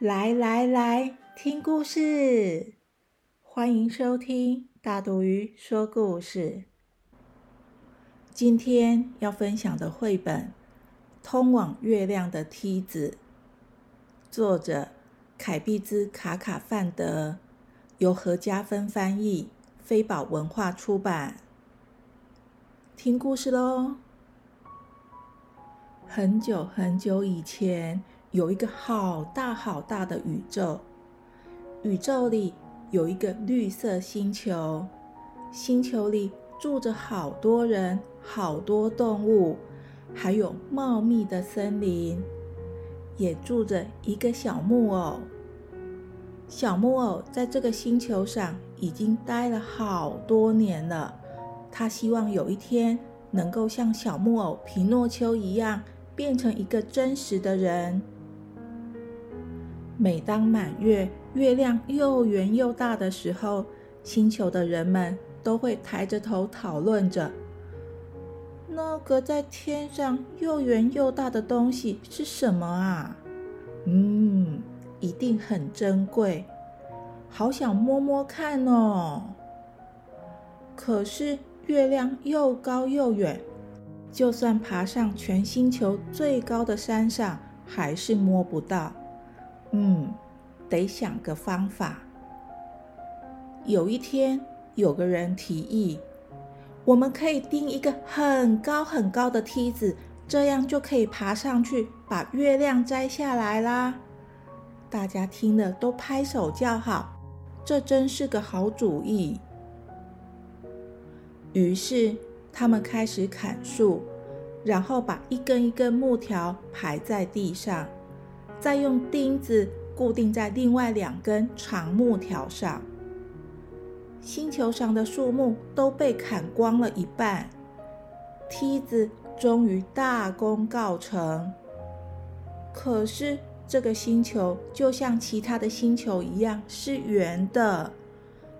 来来来，听故事！欢迎收听大肚鱼说故事。今天要分享的绘本《通往月亮的梯子》，作者凯碧兹·卡卡范德，由何家芬翻译，飞宝文化出版。听故事喽！很久很久以前。有一个好大好大的宇宙，宇宙里有一个绿色星球，星球里住着好多人、好多动物，还有茂密的森林，也住着一个小木偶。小木偶在这个星球上已经待了好多年了，他希望有一天能够像小木偶皮诺丘一样，变成一个真实的人。每当满月，月亮又圆又大的时候，星球的人们都会抬着头讨论着：那个在天上又圆又大的东西是什么啊？嗯，一定很珍贵，好想摸摸看哦。可是月亮又高又远，就算爬上全星球最高的山上，还是摸不到。嗯，得想个方法。有一天，有个人提议，我们可以钉一个很高很高的梯子，这样就可以爬上去，把月亮摘下来啦。大家听了都拍手叫好，这真是个好主意。于是，他们开始砍树，然后把一根一根木条排在地上。再用钉子固定在另外两根长木条上。星球上的树木都被砍光了一半，梯子终于大功告成。可是这个星球就像其他的星球一样是圆的，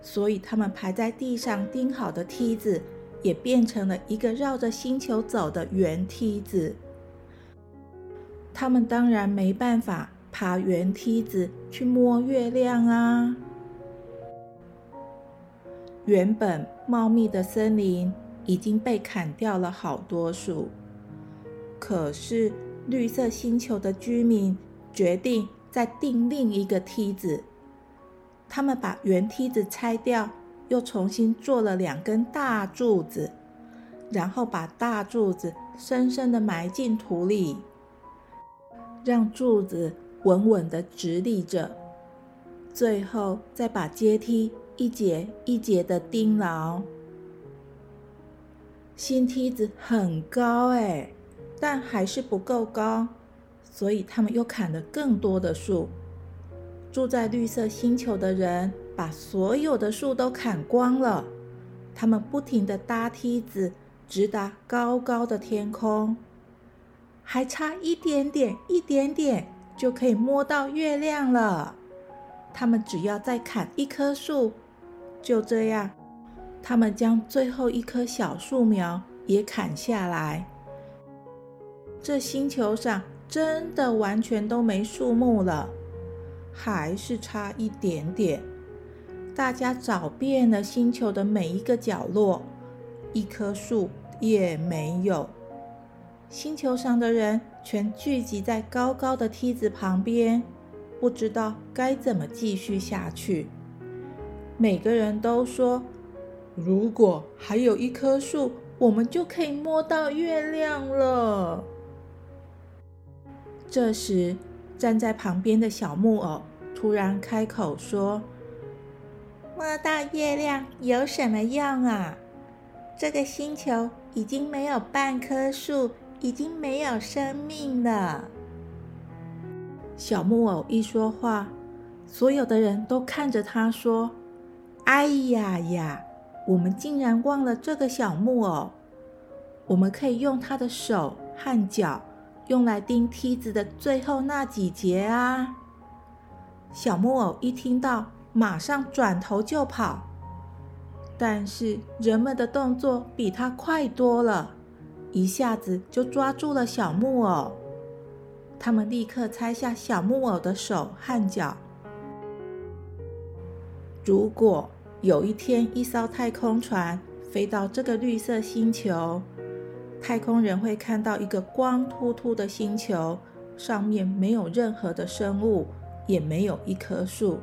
所以他们排在地上钉好的梯子也变成了一个绕着星球走的圆梯子。他们当然没办法爬圆梯子去摸月亮啊！原本茂密的森林已经被砍掉了好多树，可是绿色星球的居民决定再定另一个梯子。他们把圆梯子拆掉，又重新做了两根大柱子，然后把大柱子深深的埋进土里。让柱子稳稳的直立着，最后再把阶梯一节一节的钉牢。新梯子很高哎，但还是不够高，所以他们又砍了更多的树。住在绿色星球的人把所有的树都砍光了，他们不停的搭梯子，直达高高的天空。还差一点点，一点点就可以摸到月亮了。他们只要再砍一棵树，就这样，他们将最后一棵小树苗也砍下来。这星球上真的完全都没树木了，还是差一点点。大家找遍了星球的每一个角落，一棵树也没有。星球上的人全聚集在高高的梯子旁边，不知道该怎么继续下去。每个人都说：“如果还有一棵树，我们就可以摸到月亮了。”这时，站在旁边的小木偶突然开口说：“摸到月亮有什么用啊？这个星球已经没有半棵树。”已经没有生命了。小木偶一说话，所有的人都看着他说：“哎呀呀，我们竟然忘了这个小木偶！我们可以用他的手和脚，用来钉梯子的最后那几节啊！”小木偶一听到，马上转头就跑。但是人们的动作比他快多了，一下子就抓住了小木偶。他们立刻拆下小木偶的手和脚。如果有一天一艘太空船飞到这个绿色星球，太空人会看到一个光秃秃的星球，上面没有任何的生物，也没有一棵树，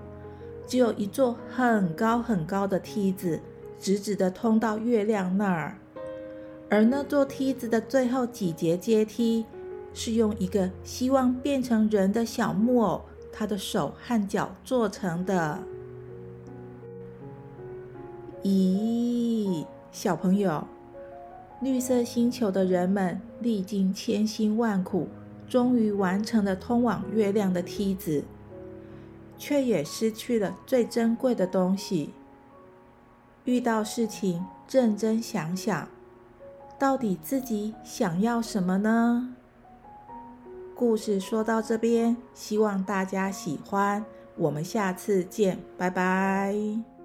只有一座很高很高的梯子，直直的通到月亮那儿。而那座梯子的最后几节阶梯。是用一个希望变成人的小木偶，他的手和脚做成的。咦，小朋友，绿色星球的人们历经千辛万苦，终于完成了通往月亮的梯子，却也失去了最珍贵的东西。遇到事情，认真想想，到底自己想要什么呢？故事说到这边，希望大家喜欢。我们下次见，拜拜。